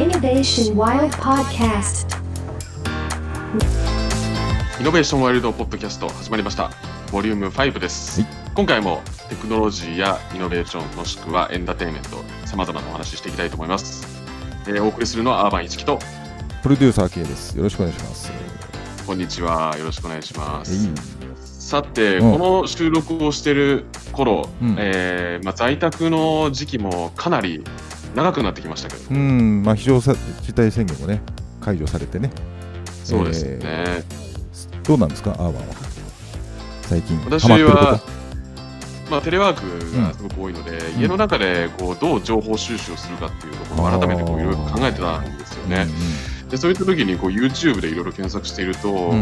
Innovation Wild Podcast. イノベーションワイルドポッドキャスト始まりました。ボリューム5です。今回もテクノロジーやイノベーションもしくはエンターテインメント、様々なお話ししていきたいと思います。えーお送りするのはアーバン一樹と、プロデューサー系です。よろしくお願いします。こんにちは。よろしくお願いします。いいさて、うんこの収録をしている頃、うんえーまあ、在宅の時期もかなり長くなってきましたけど、うん、まあ、非常事態宣言もね、解除されてね、そうですね。どうなんですか、アーバンは。最近、私は、まあ、テレワークがすごく多いので、ん。家の中でこうどう情報収集をするかっていうところを改めてこういろいろ考えてたんですよとね。でそういった時にこう YouTube でいろいろ検索していると、う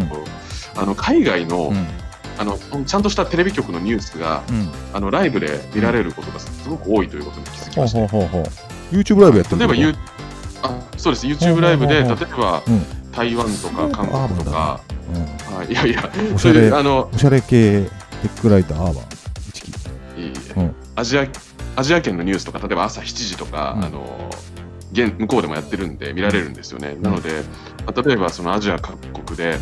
あの海外の,、うん。うんあのちゃんとしたテレビ局のニュースがうん。あのライブで見られることがすごく多いということに気づきほうました。YouTube ライブやってる例えば、あそうです。YouTube ライブで例えば、うん。台湾とか韓国とか、ことはいいやいや。おしゃれあのうんおしゃれ系テックライター、アーバン、一木。いいうん。アジアアジア圏のニュースとか例えば朝7時とか、うん。あの現向こうでもやってるんで見られるんですよね、なので、まあ例えばそのアジア各国で、ん。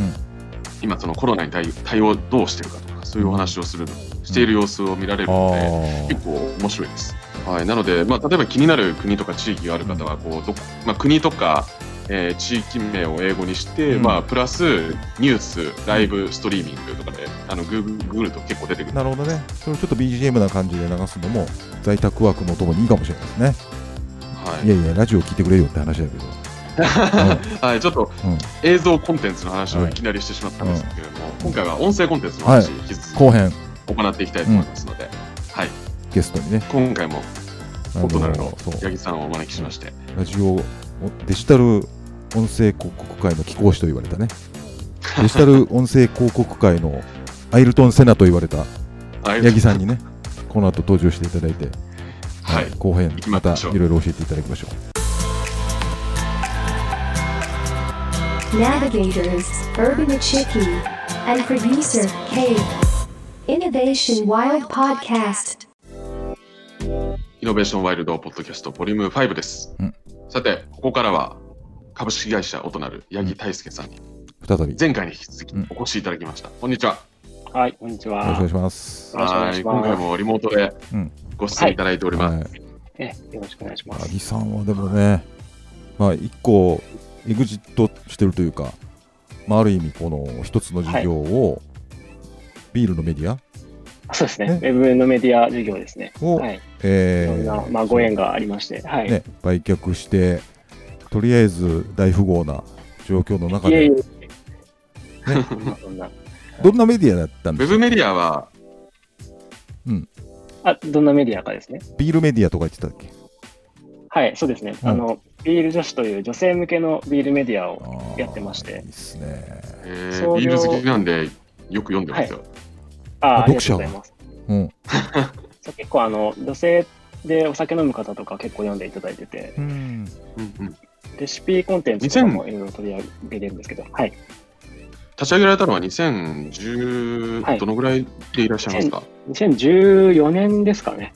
今そのコロナに対対応どうしてるかとかそういうお話をする、している様子を見られるので、あ結構面白いです。はい、なので、まあ、例えば気になる国とか地域がある方はこうどこ、まあ、国とか、えー地域名を英語にして、うん。まあ、プラスニュース、ライブ、ストリーミングとかであのグーグググると結構出てくあ、る。なるほどね。それをちょっと BGM な感じで流すのも、在宅ワークのともにいいかもしれないですね。はい。いやいや、ラジオ聞いてくれよって話だけど。はい、ちょっと映像コンテンツの話をい。きなりしてしまったんですけれども、今回は音声コンテンツの話、はい。引き続後編、き行っていきたいと思いますので、はい、ゲストにね、今回もあオトナルのそう。八木さんをお招きしまして、ラジオデジタル音声広告界の貴公子と言われたね。デジタル音声広告界のアイルトン・セナと言われたはい八木さんにねこの後登場していただいて、はい。後編またいろいろ教えていただきましょう。Navigators, Urban Achiki, and producer K. Innovation Wild Podcast. イノベーションワイルドポッドキャストボリューム5です。うんさて、ここからは株式会社オトナル八木大輔さんに再びよ前回に引き続きうんお越しいただきました。こんにちは。はい、こんにちは。ろしくお願いしますよろしくお願いしますはい今回もリモートでうんご出演いただいております。はいえよろしくお願いします。八木さんはでもねまあ一個エグジットしてるというか、まあ、ある意味この一つの事業を、ビールのメディアそうですね。ねウェブのメディア事業ですね。を、はい。いえーろんな、まあ、ご縁がありまして。はい。ね、売却して、とりあえず大富豪な状況の中で。どんなメディアだったんですか？ウェブメディアは、あ、どんなメディアかですね。ビールメディアとか言ってたっけ？はい、そうですね。うんあの、ビール女子という女性向けのビールメディアを。やってましていいっすね。ビール好きなんでよく読んでますよ。ああ、ありがと読者はうございます。うん。結構、あの、女性でお酒飲む方とか結構読んでいただいてて、うん。うんうんレシピコンテンツとかもいろいろ取り上げてるんですけど、はい。立ち上げられたのは2010、はいどのぐらいでいらっしゃいますか？2014年ですかね。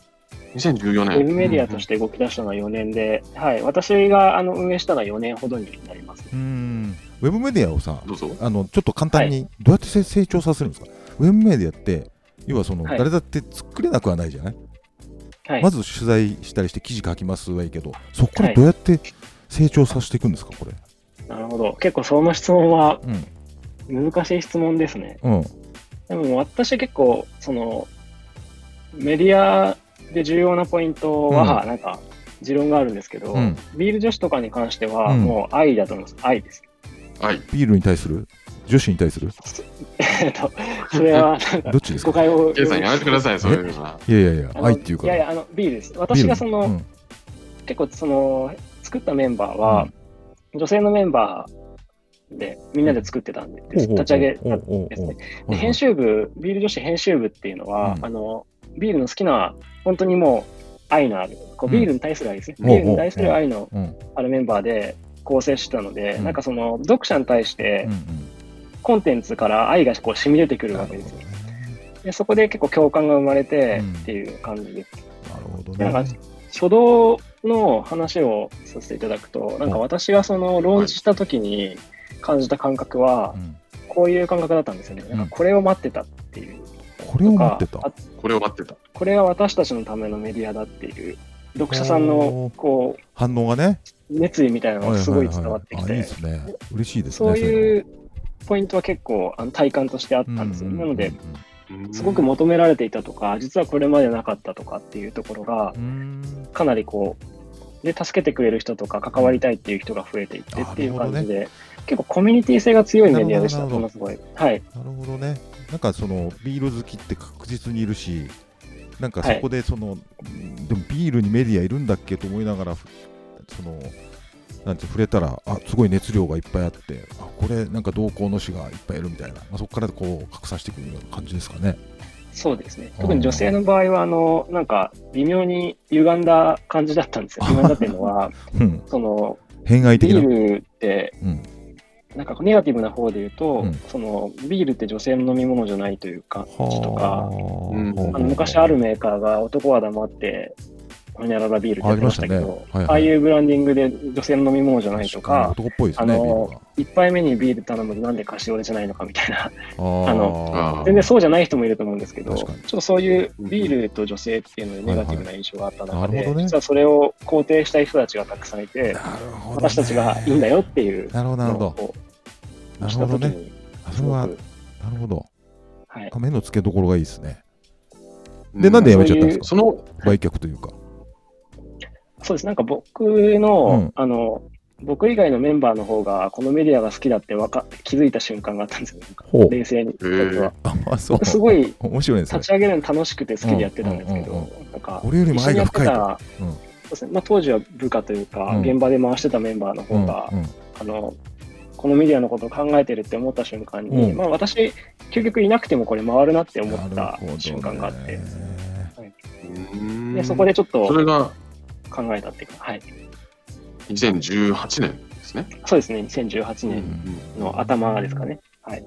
2014年。ウェブメディアとして動き出したのは4年で、はい、私があの運営したのは4年ほどになります。うん。ウェブメディアをさ、どうぞ。あのちょっと簡単にどうやってせ成長させるんですか、ウェブメディアって、要はその、はい誰だって作れなくはないじゃない、はい、まず取材したりして記事書きますはいいけど、そこからどうやって成長させていくんですか、これ？なるほど。結構その質問はうん。難しい質問ですね。うん。でも私結構、その、メディアで重要なポイントは、なんか、持論があるんですけど、うんビール女子とかに関しては、うんもう愛だと思います。愛です。はい。ビールに対する？女子に対する？えっと、それは、なんかどっちですか？誤解を。ケイさんやめて。ください、そういうのは。いやいやいや、あの愛っていうかいやいや、あの、ビールです。私がその、うん。結構その作ったメンバーは、女性のメンバーでみんなで作ってたんで、ほうほうほう。立ち上げたんですね。で編集部、ビール女子編集部っていうのは、うん。あのビールの好きな、本当にもう愛のある、こううん。ビールに対する愛ですね、うんビールに対する愛のうん。あるメンバーで構成してたので、うん。なんかその読者に対してうんうんコンテンツから愛がこう染み出てくるわけですよ。でそこで結構共感が生まれてうんっていう感じです。るほどなんかね。初動の話をさせていただくと、なんか私がそのローンチした時に感じた感覚はう、んこういう感覚だったんですよね。なんかこれを待ってたっていう。これを待ってた？あこれを待ってた。これは私たちのためのメディアだっていう、読者さんおのーこ反応がね。う熱意みたいなのがすごい伝わってきて。嬉しいですね。そういうポイントは結構あの体感としてあったんですよ。うんなので、うんすごく求められていたとか、実はこれまでなかったとかっていうところがう、んかなりこう、で、助けてくれる人とか関わりたいっていう人が増えていってっていう感じで、結構コミュニティ性が強いメディアでした、なるほどものすごい。はい。なるほどね。なんかそのビール好きって確実にいるし、なんかそこでその、でもビールにメディアいるんだっけと思いながら、ふその、なんて触れたら、あすごい熱量がいっぱいあって、あこれなんか同行の士がいっぱいいるみたいな、まあ、そこからこう拡散していくような感じですかね。そうですね。特に女性の場合は、あの、なんか、微妙に歪んだ感じだったんですよ。歪んだっていうのは、うん、その、偏愛的な？ビールって、うんなんかネガティブな方で言うと、うんそのビールって女性の飲み物じゃないというか、とか、うんはあの昔あるメーカーが男は黙って、ホニャララビールってましたけど、ましたねはいはいああいうブランディングで女性の飲み物じゃないとか、男っぽいですね、あの。一杯目にビール頼むとなんでカシオレじゃないのかみたいな、あ の全然そうじゃない人もいると思うんですけど、ちょっとそういうビールと女性っていうのでネガティブな印象があった中で、はいはいなるほどね実はそれを肯定したい人たちがたくさんいて、なるほどね私たちがいいんだよっていうなるほど、なるほど。なるほどね。それは、なるほど。はいあ、目の付けどころがいいですね。うで、なんでやめちゃったんですか？その、売却というか。そうです。なんか僕の、うん。あの、僕以外のメンバーの方が、このメディアが好きだってわか気づいた瞬間があったんですよ。う。冷静に。ー。僕は。あ、そう。僕すごい面白いですね。立。ち上げるの楽しくて好きでやってたんですけど、なんか、俺よりも愛が深いそうですね。まあ、当時は部下というか、うん。現場で回してたメンバーのうん方が、うんあの、このメディアのことを考えてるって思った瞬間に、うん。まあ私、究極いなくてもこれ回るなって思っなた瞬間があって、うん。でそこでちょっとそれが考えたっていうか、はい。2018年ですね。そうですね、2018うん年の頭ですかね。はい。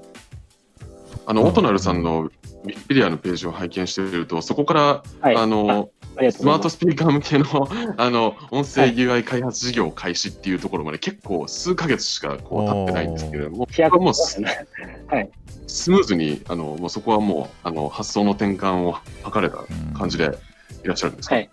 あの、オトナルさんのウィキペディアのページを拝見していると、そこから、はい。あの、あスマート。スピーカー向けのあの音声 UI 開発事業開始っていうところまで結構数ヶ月しかこう経ってないんですけれども、飛躍もう。スムーズにあのもうそこはもうあの発想の転換を図れた感じでいらっしゃるんですか、はい。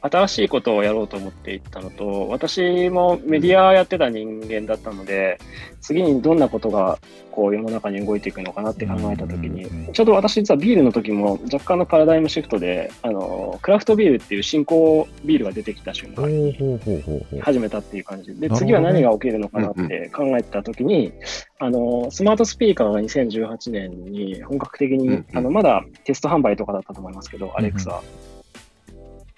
新しいことをやろうと思っていったのと、私もメディアやってた人間だったので、次にどんなことがこう世の中に動いていくのかなって考えたときにうん、ちょうど私実はビールの時も若干のパラダイムシフトで、あの、クラフトビールっていう新興ビールが出てきた瞬ほ間に。始めたっていう感じで、次は何が起きるのかなって考えてたときに、あの、スマートスピーカーが2018年に本格的に、あの、まだテスト販売とかだったと思いますけど、アレクサ、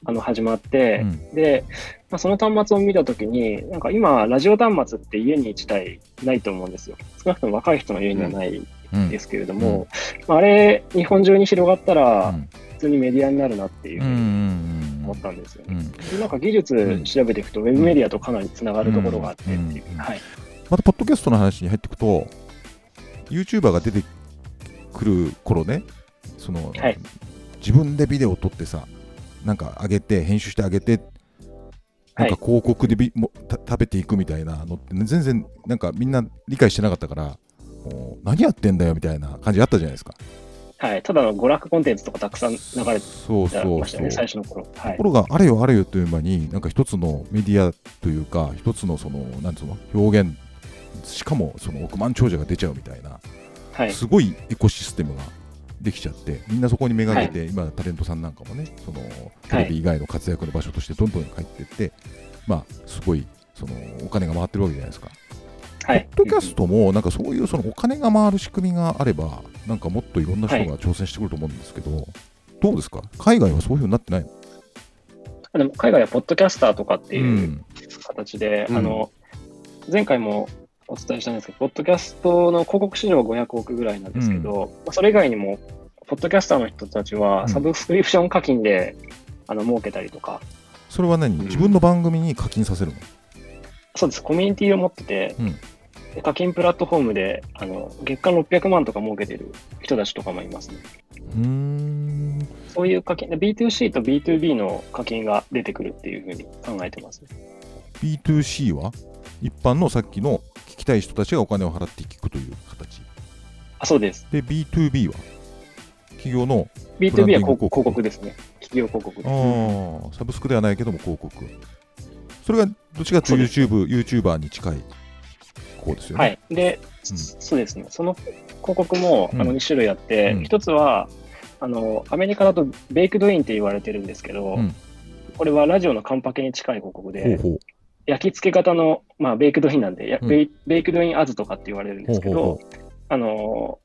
あの、始まって、うん。で、まあ、その端末を見たときに、なんか今、ラジオ端末って家に1台ないと思うんですよ。少なくとも若い人の家にはないうん。ですけれども、まあ、あれ、日本中に広がったらう、ん。普通にメディアになるなっていうふうにん思ったんですよね。うん。でなんか技術調べていくと、ウェブメディアとかなりつながるところがあってっていう。うん。はい。また、ポッドキャストの話に入っていくと、YouTuber が出てくる頃ね、その、はい。自分でビデオを撮ってさ、なんか上げて、編集してあげて、なんか広告でビもた食べていくみたいなのって、ね、全然なんかみんな理解してなかったから、もう何やってんだよみたいな感じあったじゃないですか。はい。ただの娯楽コンテンツとかたくさん流れてそうそうそう。ましたよね、最初の頃。はいとこ。ろがあれよあれよという間になんか一つのメディアというか一つのそのなんつうの表現しかもその億万長者が出ちゃうみたいなはい。すごいエコシステムができちゃってみんなそこにめがけて、今タレントさんなんかもねそのテレビ以外の活躍の場所としてどんどん入っていって、まあすごいそのお金が回ってるわけじゃないですか。はい。ポッドキャストもなんかそういうそのお金が回る仕組みがあればなんかもっといろんな人が挑戦してくると思うんですけど、どうですか？海外はそういうふうになってないの？でも海外はポッドキャスターとかってういうん。形で、うん。あの、前回もお伝えしたんですけど、ポッドキャストの広告市場は500億ぐらいなんですけど、まあそれ以外にも、ポッドキャスターの人たちうん。はサブスクリプション課金で、あの儲けたりとか、それは何、うん。自分の番組に課金させるの？そうです、コミュニティを持ってて、課金プラットフォームであの月間600万とか儲けてる人たちとかもいますね。うーん。そういう課金、で B2C と B2B の課金が出てくるっていうふうに考えてますね。B2C は？一般のさっきの聞きたい人たちがお金を払って聞くという形。あ、そうです。で、B2B は？企業の、B2B は広広告広告ですね。企業広告です。ああ、サブスクではないけども広告。それがどっちかというと YouTube、YouTuber に近いこうですよね。はい。で、うんそうですね。その広告も、うんあの2種類あって、うん一つは、あの、アメリカだとベイクドインって言われてるんですけど、うんこれはラジオの完パケに近い広告ほうで、ほう。焼き付け型の、まあ、 baked-in なんで、やうん。 baked-in ads とかって言われるんですけど、ほうほあの、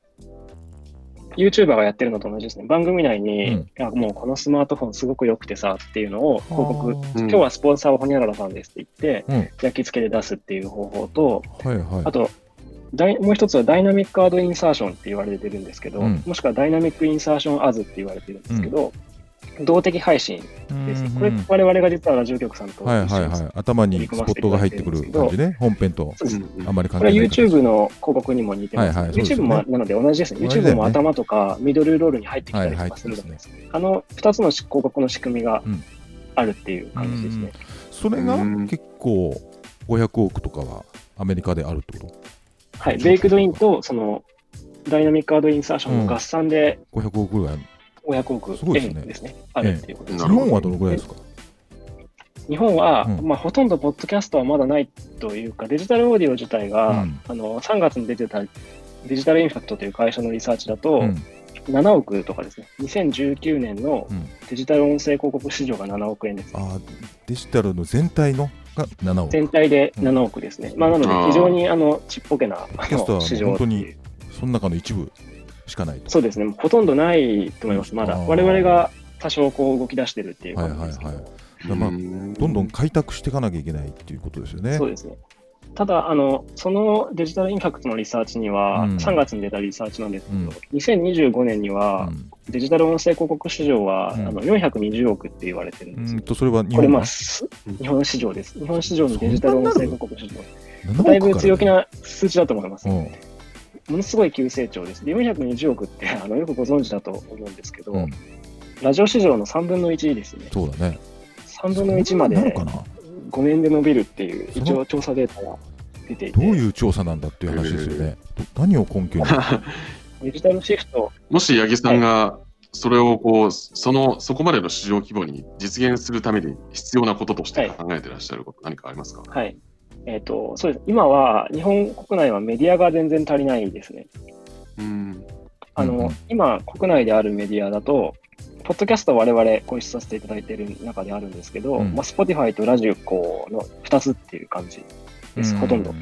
YouTuber がやってるのと同じですね。番組内に、うん。もうこのスマートフォンすごく良くてさっていうのを広告、あうん。今日はスポンサーはホニャララさんですって言って、うん。焼き付けで出すっていう方法と、ーはいはい。あと、ダイもう一つはダイナミックアドインサーションって言われてるんですけど、うん。もしくは dynamic insertion ads って言われてるんですけど、動的配信ですね。これ、我々が実はラジオ局さんとはいはいはい。頭にスポットが入ってくる感じね。本編とあんまり関係ない形。YouTube の広告にも似てます、はいはい YouTube もなので同じですね。YouTube も頭とかミドルロールに入ってきたりとはいかするので、入ってあの2つの広告の仕組みがうんあるっていう感じですね。それがうん結構500億とかはアメリカであるってこはい。ベイクドインとそのダイナミックアドインサーションの合算でと ?500 億ぐらい。500億すごいですですね。あるっていうことです日本はどのぐらいですか？日本は、うん。まあ、ほとんどポッドキャストはまだないというか、デジタルオーディオ自体が、うん。あの3月に出てたデジタルインパクトという会社のリサーチだと、うん。7億とかですね、2019年のうん。デジタル音声広告市場が7億円です。あーデジタルの全体のが7億。全体で7億ですね。まあ、なので、非常にあのちっぽけなあキャストはの市場本当にその中の一部しかないと。そうですね、ほとんどないと思います、まだ。あー我々が多少こう動き出してるっていうですけど、はいはい。だからまあうんどんどん開拓していかなきゃいけないっていうことですよね。そうですね。ただ、あの、そのデジタルインパクトのリサーチには、うん3月に出たリサーチなんですけど、うん2025年には、うんデジタル音声広告市場は、うんあの420億って言われてるんですようん。とそれは日これ、本はまあ、す日本市場です。日本市場のデジタル音声広告市場。7だいぶ強気な数値だと思います。うんものすごい急成長です。で、420億ってあのよくご存知だと思うんですけど、うんラジオ市場の3分の1ですね。そうだね。3分の1までそんなのかな？5年で伸びるっていう、一応調査データが出ていて、どういう調査なんだっていう話ですよね。ど何を根拠に？デジタルシフト、もし八木さんがそれをこう、その、そこまでの市場規模に実現するために必要なこととして考えてらっしゃること、何かありますか？はい。えっ、と、そうです。今は、日本国内はメディアが全然足りないですね。うん。あの、うんうん今、国内であるメディアだと、ポッドキャストは我々ご一緒させていただいている中であるんですけど、うんまあ、Spotify とラジコの2つっていう感じです、ほとんど。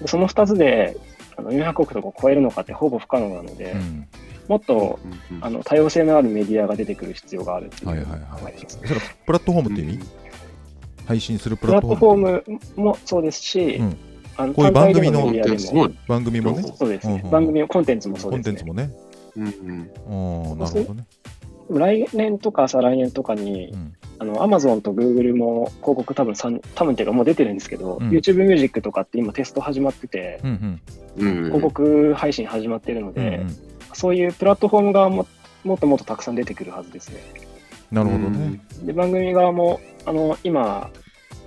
でその2つであの400億とかを超えるのかってほぼ不可能なので、うんもっとうんうんあの多様性のあるメディアが出てくる必要があるっていうはいはい考はいえてます。。それはプラットフォームって意味？配信するププララットフォーットフォムームもそうですし、うんあのこういう番組の。番組もね、そうですね、うんうん番組のコンテンツもそうコンですね。テンツもね。うんうんなるほどね。来年とか再来年とかに、うんあの、アマゾンとグーグルも広告多分三多分っていうかもう出てるんですけど、うん YouTube ミュージックとかって今テスト始まってて、うんうんうん。広告配信始まってるのうんで、うんそういうプラットフォーム側ももっともっとたくさん出てくるはずですね。なるほどね。で、番組側も、あの、今、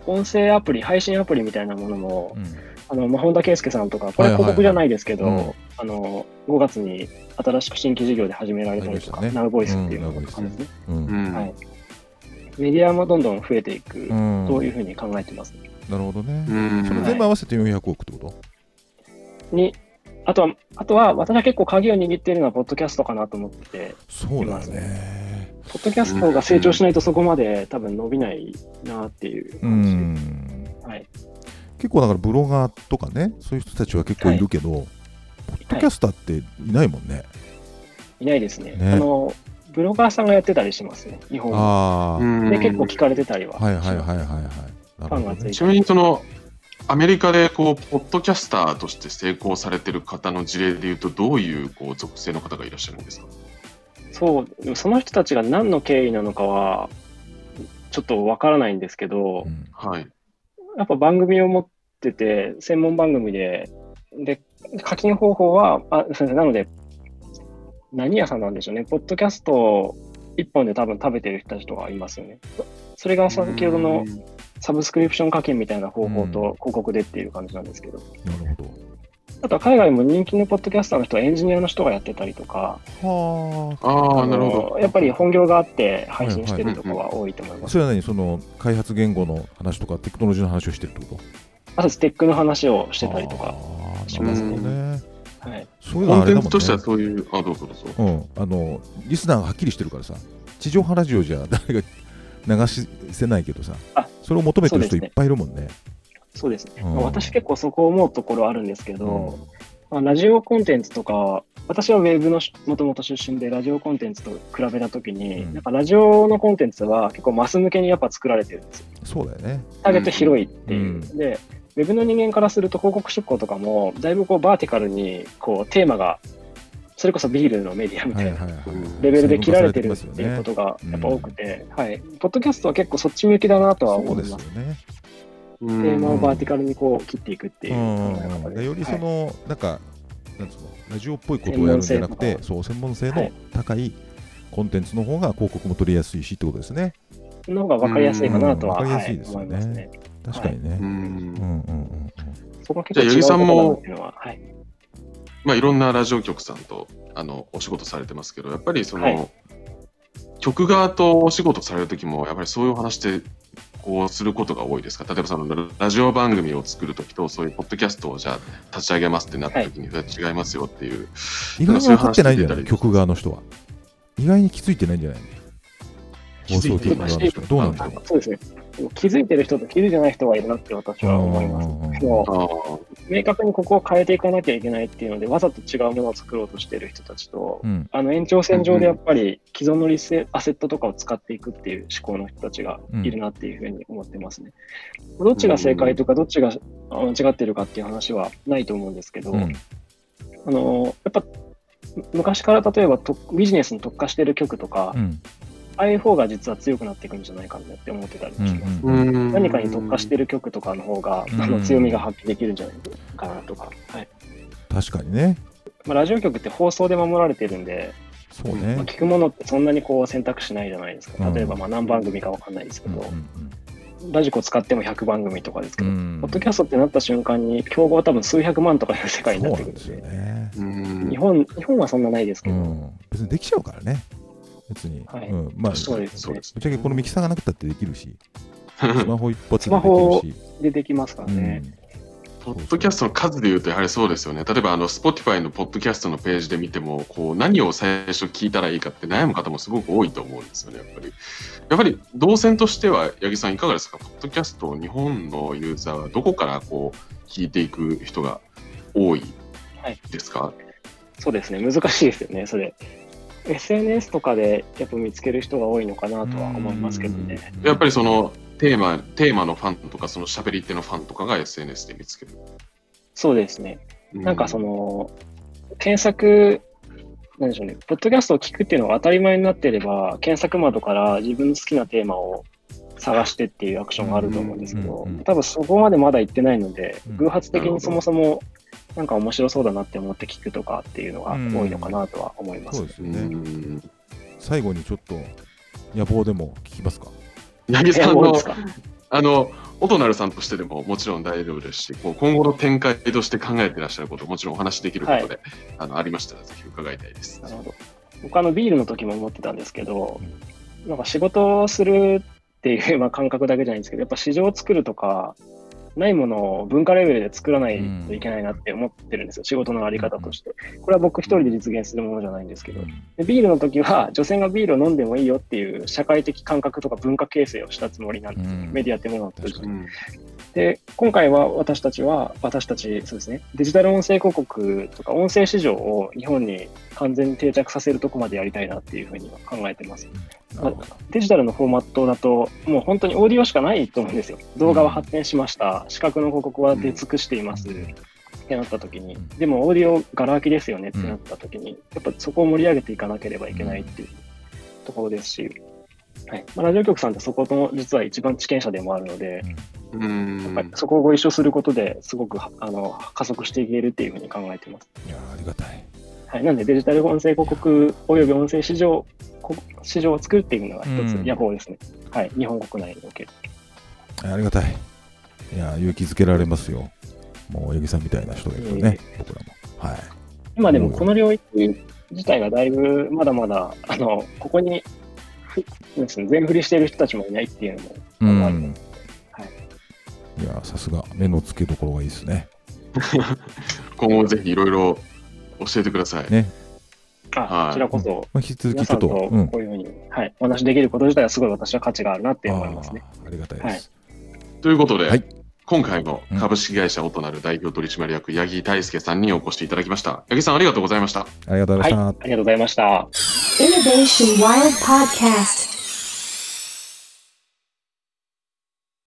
音声アプリ、配信アプリみたいなものも、うん。あの、まあ、本田圭佑さんとか、これはいはいはい。広告じゃないですけど、うん。あの、5月に新しく新規事業で始められたりとか、ありましたね。Now Voice っていうのうんがですね、うん。うん。はい。メディアもどんどん増えていくうん。というふうに考えてます、ね。なるほどね。うん。それ全部合わせて400億ってこと？に、あとは、あとは、私は結構鍵を握っているのは、ポッドキャストかなと思ってて、そうだよね。ポッドキャストが成長しないとそこまで多分伸びないなっていうう感じ。ん。はい。結構だからブロガーとかね、そういう人たちは結構いるけど、ポッドキャスターっていないもんね。いないですね。ねあの、ブロガーさんがやってたりしますね、日本は。あで、結構聞かれてたりは。はいはいはいはいはい。なるほどねファンがついてちなみにその、アメリカでこう、ポッドキャスターとして成功されてる方の事例でいうと、どういうこう属性の方がいらっしゃるんですか？そう、でもその人たちが何の経緯なのかは、ちょっとわからないんですけどう、んはい。やっぱ番組を持ってて、専門番組で、で、課金方法は、あ、すみません、なので、何屋さんなんでしょうね。ポッドキャスト一本で多分食べてる人たちとかいますよね。それが先ほどのサブスクリプション課金みたいな方法と広告でっていう感じなんですけど。なるほど。あとは海外も人気のポッドキャスターの人はエンジニアの人がやってたりとか、はああ、なるほど。やっぱり本業があって配信してるとこは多いと思いあ。ます。それは何？その開発言語の話とかテクノロジーの話をしてるってこと？あとステックの話をしてたりとか、しますねね。はい。そういうのはあれだもんコンテンツとしてはね。そういう、あ、どうぞどうぞ。うん。あの、リスナーがはっきりしてるからさ、地上波ラジオじゃ誰が流しせないけどさあ、それを求めてる人いっぱいいるもんね。そうですね。うんまあ私結構そこ思うところあるんですけど、うんまあ、ラジオコンテンツとか、私はウェブのもともと出身で、ラジオコンテンツと比べたときに、うんなんかラジオのコンテンツは結構マス向けにやっぱ作られてるんですよ。そうだよね。ターゲット広いっていう。うんで、ウェブの人間からすると広告出稿とかも、だいぶこうバーティカルにこうテーマが、それこそビールのメディアみたいな。レベルで切られてるってていうことがうんやっぱ多くて、はい。ポッドキャストは結構そっち向きだなとはそうですよ思います。ね。テテーマをバーティカルにこう切っていくっていう。うん。考え方ででよりそはい。の、なんか、なんつうの、ラジオっぽいことをやるんじゃなくて、専門性とか。そう、専門性のはい高いコンテンツの方が広告も取りやすいしってことですね。の方が分かりやすいかなとは、うん。分かりやはいすいですよね。思いますね。確かにね。うんうんうんうん。そこは結は、はい。まあ、いろんなラジオ局さんとあのお仕事されてますけど、やっぱりその、はい。局側とお仕事されるときも、やっぱりそういうお話ってこうすることが多いですか？例えばそのラジオ番組を作るときと、そういうポッドキャストをじゃあ立ち上げますってなったときに、それは違いますよっていう。意外に分かってないんじゃないそういう話出たり局側の人は。意外に気づいてないんじゃない？気づいて放送局側の人は。どうなんだろう？そうですね。気づいてる人と気づいてない人がいるなって私は思います。う明確にここを変えていかなきゃいけないっていうので、わざと違うものを作ろうとしている人たちと、うん。あの延長線上でやっぱり既存のリセアセットとかを使っていくっていう思考の人たちがいるなっていうふうに思ってますね。どっちが正解とか、どっちがあ間違ってるかっていう話はないと思うんですけど、うん。あのやっぱ昔から例えばとビジネスに特化してる曲とか、うんああいう方が実は強くなっていくんじゃないかなって思ってたりもします。うんうん何かに特化してる曲とかの方が、うんあの強みが発揮できるんじゃないかなとか、はい確かにね。まあ、ラジオ局って放送で守られてるんで、そうまあ、ね。聞くものってそんなにこう選択肢ないじゃないですか。うん例えばまあ何番組かわかんないですけうんど、うんラジコ使っても100番組とかですけど、うんポッドキャストってなった瞬間に、競合は多分数百万とかいう世界になってくるんで、ですよね。うん日本日本はそんなないですけど、うん、別にできちゃうからね。別に。はいうん、まあ、そうですそうですぶっちゃけこのミキサーがなくたってできるし、スマホ一発スででマホきるし。でできますからね。ポッドキャストの数でいうと、やはりそうですよね。例えば、あの、Spotify のポッドキャストのページで見ても、こう、何を最初聞いたらいいかって悩む方もすごく多いと思うんですよね、やっぱり。やっぱり、動線としては、八木さんいかがですか？ポッドキャストを日本のユーザーはどこからこう、聞いていく人が多いはいですか、そうですね、難しいですよね、それ。SNS とかでやっぱ見つける人が多いのかなとは思いますけどね。うんやっぱりその、テーマ、テーマのファンとか、その喋り手のファンとかが SNS で見つける。そうですね。うなんかそ、の、検索、なんでしょうね、ポッドキャストを聞くっていうのが当たり前になっていれば、検索窓から自分の好きなテーマを探してっていうアクションがあると思うんですけど多分そこまでまだ行ってないのでうん、偶発的にそもそもなんか面白そうだなって思って聞くとかっていうのが多いのかなとは思いますそう。ですね。ん。最後にちょっと野望でも聞きますか？八木さんの？あの、音なるさんとしてでももちろん大丈夫ですし、こう今後の展開として考えていらっしゃること、もちろんお話しできることで、あのありましたら、ぜひ伺いたいです。なるほど。僕あのビールの時も思ってたんですけど、なんか仕事をするっていうまあ感覚だけじゃないんですけど、やっぱ市場を作るとか、ないものを文化レベルで作らないといけないなって思ってるんですよ、仕事のあり方として。これは僕一人で実現するものじゃないんですけど、でビールの時は女性がビールを飲んでもいいよっていう社会的感覚とか文化形成をしたつもりなんです、うん。メディアってものを通じてで、今回は私たちは、私たち、そうですね、デジタル音声広告とか音声市場を日本に完全に定着させるとこまでやりたいなっていうふうには考えてます。なるほどデジタルのフォーマットだと、もう本当にオーディオしかないと思うんですよ。動画は発展しました。視覚の広告は出尽くしています。ってなった時にうん、でもオーディオガラ空きですよねってなった時に、やっぱそこを盛り上げていかなければいけないっていうところですし、はいまあ、ラジオ局さんってそこの実は一番知見者でもあるので、うんやっぱりそこをご一緒することですごくあの加速していけるっていうふうに考えてます。いやーありがたい。はい。なんでデジタル音声広告及び音声市場、こ市場を作るっていうのが一つうん野望ですね。はい。日本国内における。ありがたい。いや、勇気づけられますよ。もう、八木さんみたいな人がいるとね、僕らも。はい。今でもこの領域自体がだいぶまだまだ、あの、ここに、全振りしている人たちもいないっていうのも、うん。はいいや、さすが、目の付けどころがいいですね。今後ぜひいろいろ教えてください。ねあ、はいこちらこそ、まあ、引き続皆さんときちょっと、うん。こういうふうに、はい、お話しできること自体はすごい私は価値があるなって思いますね。ありがたいです。ということで、はい今回も株式会社オトナル代表取締役、八木大輔さんにお越しいただきました。八木さん、ありがとうございました。ありがとうございました。ありがとうございました。